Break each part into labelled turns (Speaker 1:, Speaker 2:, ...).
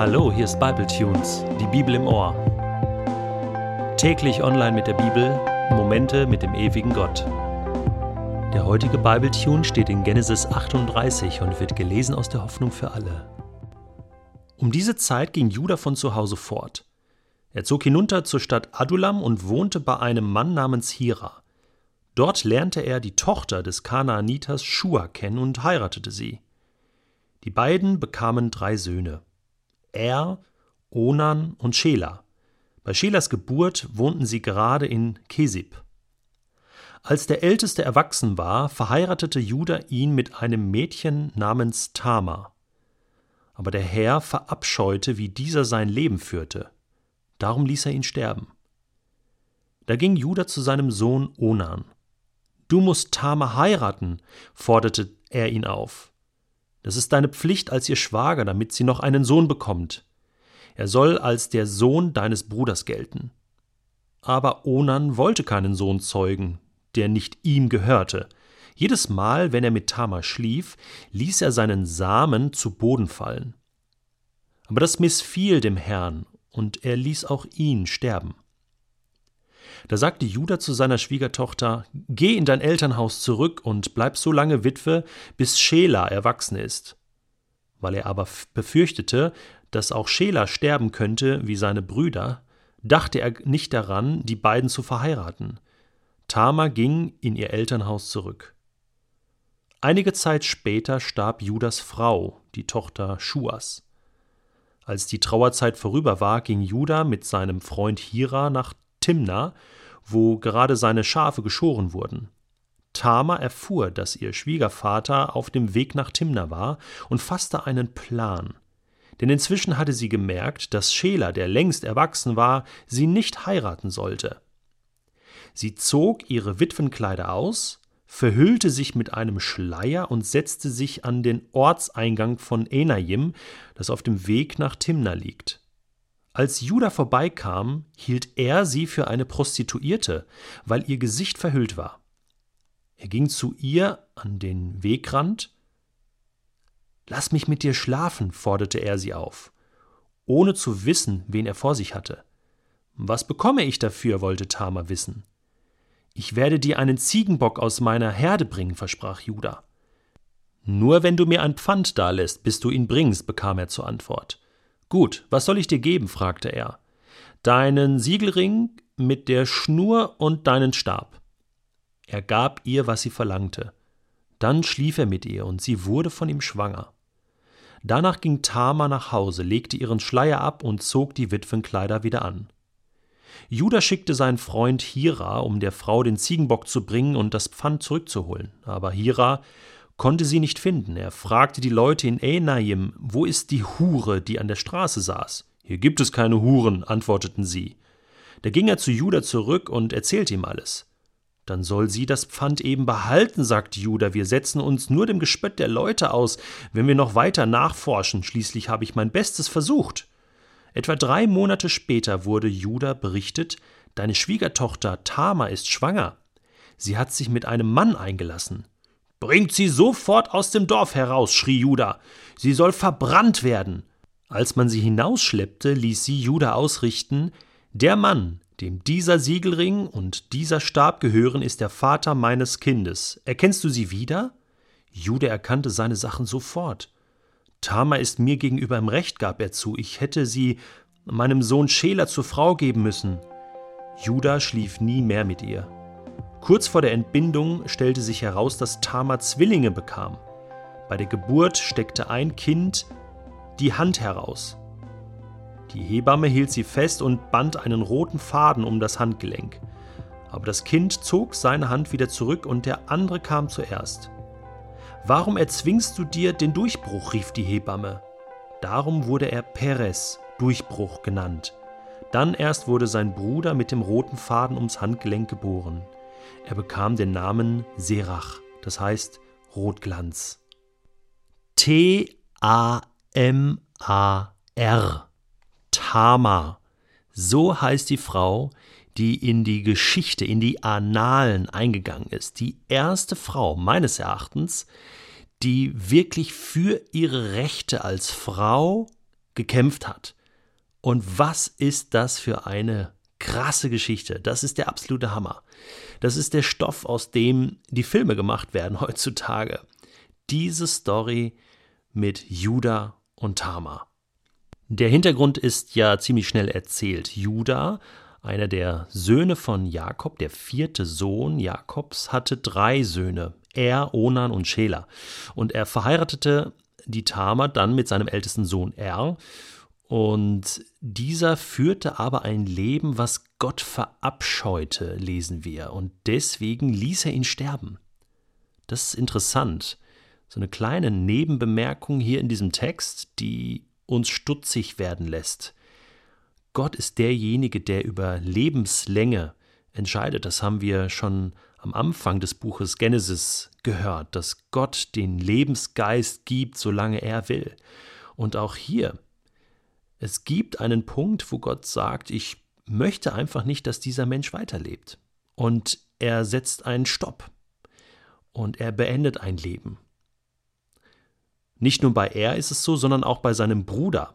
Speaker 1: Hallo, hier ist Bible Tunes, die Bibel im Ohr. Täglich online mit der Bibel, Momente mit dem ewigen Gott. Der heutige Bible Tune steht in Genesis 38 und wird gelesen aus der Hoffnung für alle. Um diese Zeit ging Judah von zu Hause fort. Er zog hinunter zur Stadt Adulam und wohnte bei einem Mann namens Hira. Dort lernte er die Tochter des Kanaaniters Shua kennen und heiratete sie. Die beiden bekamen drei Söhne: Er, Onan und Schela. Bei Schelas Geburt wohnten sie gerade in Kesib. Als der Älteste erwachsen war, verheiratete Judah ihn mit einem Mädchen namens Tamar. Aber der Herr verabscheute, wie dieser sein Leben führte. Darum ließ er ihn sterben. Da ging Judah zu seinem Sohn Onan. Du musst Tamar heiraten, forderte er ihn auf. Das ist deine Pflicht als ihr Schwager, damit sie noch einen Sohn bekommt. Er soll als der Sohn deines Bruders gelten. Aber Onan wollte keinen Sohn zeugen, der nicht ihm gehörte. Jedes Mal, wenn er mit Tamar schlief, ließ er seinen Samen zu Boden fallen. Aber das missfiel dem Herrn, und er ließ auch ihn sterben. Da sagte Judah zu seiner Schwiegertochter: Geh in dein Elternhaus zurück und bleib so lange Witwe, bis Schela erwachsen ist. Weil er aber befürchtete, dass auch Schela sterben könnte wie seine Brüder, dachte er nicht daran, die beiden zu verheiraten. Tamar ging in ihr Elternhaus zurück. Einige Zeit später starb Judas Frau, die Tochter Schuas. Als die Trauerzeit vorüber war, ging Judah mit seinem Freund Hira nach Timna, wo gerade seine Schafe geschoren wurden. Tama erfuhr, dass ihr Schwiegervater auf dem Weg nach Timna war und fasste einen Plan. Denn inzwischen hatte sie gemerkt, dass Schela, der längst erwachsen war, sie nicht heiraten sollte. Sie zog ihre Witwenkleider aus, verhüllte sich mit einem Schleier und setzte sich an den Ortseingang von Enajim, das auf dem Weg nach Timna liegt. Als Judah vorbeikam, hielt er sie für eine Prostituierte, weil ihr Gesicht verhüllt war. Er ging zu ihr an den Wegrand. Lass mich mit dir schlafen, forderte er sie auf, ohne zu wissen, wen er vor sich hatte. Was bekomme ich dafür? wollte Tama wissen. Ich werde dir einen Ziegenbock aus meiner Herde bringen, versprach Judah. Nur wenn du mir ein Pfand dalässt, bis du ihn bringst, bekam er zur Antwort. Gut, was soll ich dir geben? fragte er. Deinen Siegelring mit der Schnur und deinen Stab. Er gab ihr, was sie verlangte. Dann schlief er mit ihr, und sie wurde von ihm schwanger. Danach ging Tama nach Hause, legte ihren Schleier ab und zog die Witwenkleider wieder an. Judah schickte seinen Freund Hira, um der Frau den Ziegenbock zu bringen und das Pfand zurückzuholen. Aber Hira konnte sie nicht finden. Er fragte die Leute in Enaim, wo ist die Hure, die an der Straße saß? Hier gibt es keine Huren, antworteten sie. Da ging er zu Judah zurück und erzählte ihm alles. Dann soll sie das Pfand eben behalten, sagte Judah. Wir setzen uns nur dem Gespött der Leute aus, wenn wir noch weiter nachforschen. Schließlich habe ich mein Bestes versucht. Etwa drei Monate später wurde Judah berichtet, deine Schwiegertochter Tama ist schwanger. Sie hat sich mit einem Mann eingelassen. Bringt sie sofort aus dem Dorf heraus, schrie Judah. Sie soll verbrannt werden. Als man sie hinausschleppte, ließ sie Judah ausrichten: Der Mann, dem dieser Siegelring und dieser Stab gehören, ist der Vater meines Kindes. Erkennst du sie wieder? Judah erkannte seine Sachen sofort. Tama ist mir gegenüber im Recht, gab er zu. Ich hätte sie meinem Sohn Schela zur Frau geben müssen. Judah schlief nie mehr mit ihr. Kurz vor der Entbindung stellte sich heraus, dass Tama Zwillinge bekam. Bei der Geburt steckte ein Kind die Hand heraus. Die Hebamme hielt sie fest und band einen roten Faden um das Handgelenk. Aber das Kind zog seine Hand wieder zurück und der andere kam zuerst. Warum erzwingst du dir den Durchbruch? rief die Hebamme. Darum wurde er Perez, Durchbruch, genannt. Dann erst wurde sein Bruder mit dem roten Faden ums Handgelenk geboren. Er bekam den Namen Serach, das heißt Rotglanz. T-A-M-A-R. Tamar. So heißt die Frau, die in die Geschichte, in die Annalen eingegangen ist. Die erste Frau meines Erachtens, die wirklich für ihre Rechte als Frau gekämpft hat. Und was ist das für eine krasse Geschichte. Das ist der absolute Hammer. Das ist der Stoff, aus dem die Filme gemacht werden heutzutage. Diese Story mit Judah und Tamar. Der Hintergrund ist ja ziemlich schnell erzählt. Judah, einer der Söhne von Jakob, der vierte Sohn Jakobs, hatte drei Söhne, Er, Onan und Schela. Und er verheiratete die Tamar dann mit seinem ältesten Sohn Er und dieser führte aber ein Leben, was Gott verabscheute, lesen wir, und deswegen ließ er ihn sterben. Das ist interessant. So eine kleine Nebenbemerkung hier in diesem Text, die uns stutzig werden lässt. Gott ist derjenige, der über Lebenslänge entscheidet. Das haben wir schon am Anfang des Buches Genesis gehört, dass Gott den Lebensgeist gibt, solange er will. Und auch hier es gibt einen Punkt, wo Gott sagt, ich möchte einfach nicht, dass dieser Mensch weiterlebt. Und er setzt einen Stopp. Und er beendet ein Leben. Nicht nur bei er ist es so, sondern auch bei seinem Bruder,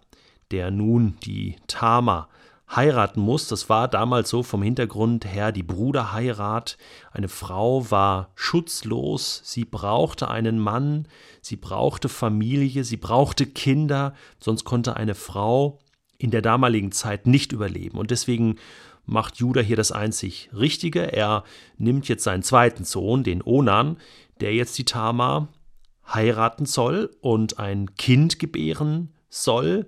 Speaker 1: der nun die Tama heiraten muss. Das war damals so vom Hintergrund her die Bruderheirat. Eine Frau war schutzlos, sie brauchte einen Mann, sie brauchte Familie, sie brauchte Kinder, sonst konnte eine Frau in der damaligen Zeit nicht überleben. Und deswegen macht Judah hier das einzig Richtige. Er nimmt jetzt seinen zweiten Sohn, den Onan, der jetzt die Tamar heiraten soll und ein Kind gebären soll.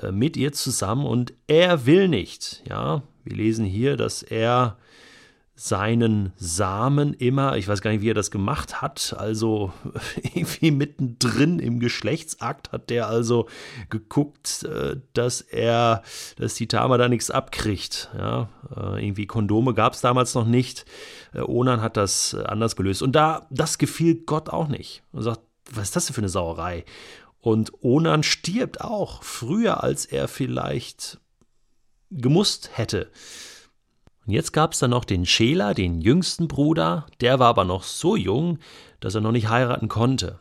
Speaker 1: Äh, mit ihr zusammen und er will nicht. Ja, wir lesen hier, dass er seinen Samen immer, ich weiß gar nicht, wie er das gemacht hat, also irgendwie mittendrin im Geschlechtsakt hat der also geguckt, äh, dass er, dass die Tama da nichts abkriegt. Ja, äh, irgendwie Kondome gab es damals noch nicht. Onan hat das anders gelöst. Und da, das gefiel Gott auch nicht. Und sagt, was ist das denn für eine Sauerei? Und Onan stirbt auch früher, als er vielleicht gemusst hätte. Und jetzt gab es dann noch den Schela, den jüngsten Bruder, der war aber noch so jung, dass er noch nicht heiraten konnte.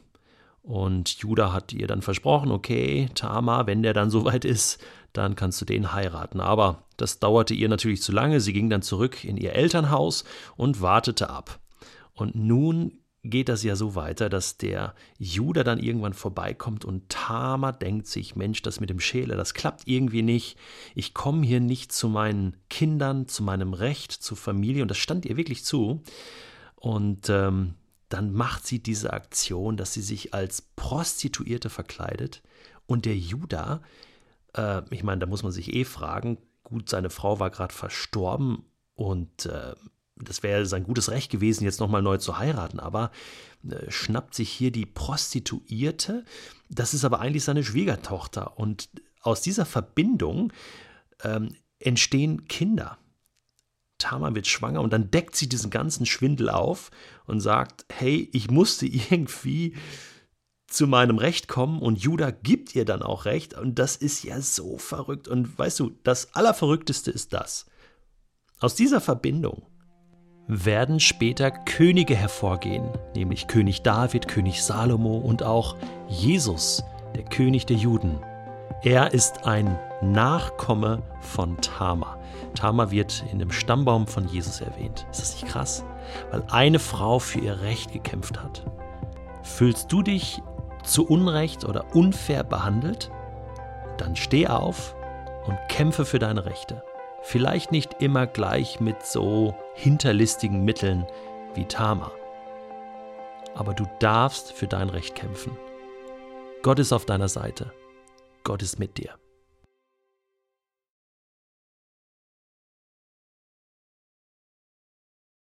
Speaker 1: Und Judah hat ihr dann versprochen, okay, Tama, wenn der dann soweit ist, dann kannst du den heiraten. Aber das dauerte ihr natürlich zu lange. Sie ging dann zurück in ihr Elternhaus und wartete ab. Und nun geht das ja so weiter, dass der Judah dann irgendwann vorbeikommt und Tama denkt sich, Mensch, das mit dem Schäler, das klappt irgendwie nicht. Ich komme hier nicht zu meinen Kindern, zu meinem Recht, zur Familie und das stand ihr wirklich zu. Und ähm, dann macht sie diese Aktion, dass sie sich als Prostituierte verkleidet und der Judah, äh, ich meine, da muss man sich eh fragen, gut, seine Frau war gerade verstorben und äh, das wäre sein gutes Recht gewesen, jetzt nochmal neu zu heiraten, aber äh, schnappt sich hier die Prostituierte, das ist aber eigentlich seine Schwiegertochter. Und aus dieser Verbindung ähm, entstehen Kinder. Tama wird schwanger und dann deckt sie diesen ganzen Schwindel auf und sagt, hey, ich musste irgendwie zu meinem Recht kommen und Judah gibt ihr dann auch Recht und das ist ja so verrückt und weißt du, das Allerverrückteste ist das. Aus dieser Verbindung werden später Könige hervorgehen, nämlich König David, König Salomo und auch Jesus, der König der Juden. Er ist ein Nachkomme von Tama. Tama wird in dem Stammbaum von Jesus erwähnt. Ist das nicht krass? Weil eine Frau für ihr Recht gekämpft hat. Fühlst du dich zu Unrecht oder unfair behandelt? Dann steh auf und kämpfe für deine Rechte. Vielleicht nicht immer gleich mit so hinterlistigen Mitteln wie Tama. Aber du darfst für dein Recht kämpfen. Gott ist auf deiner Seite. Gott ist mit dir.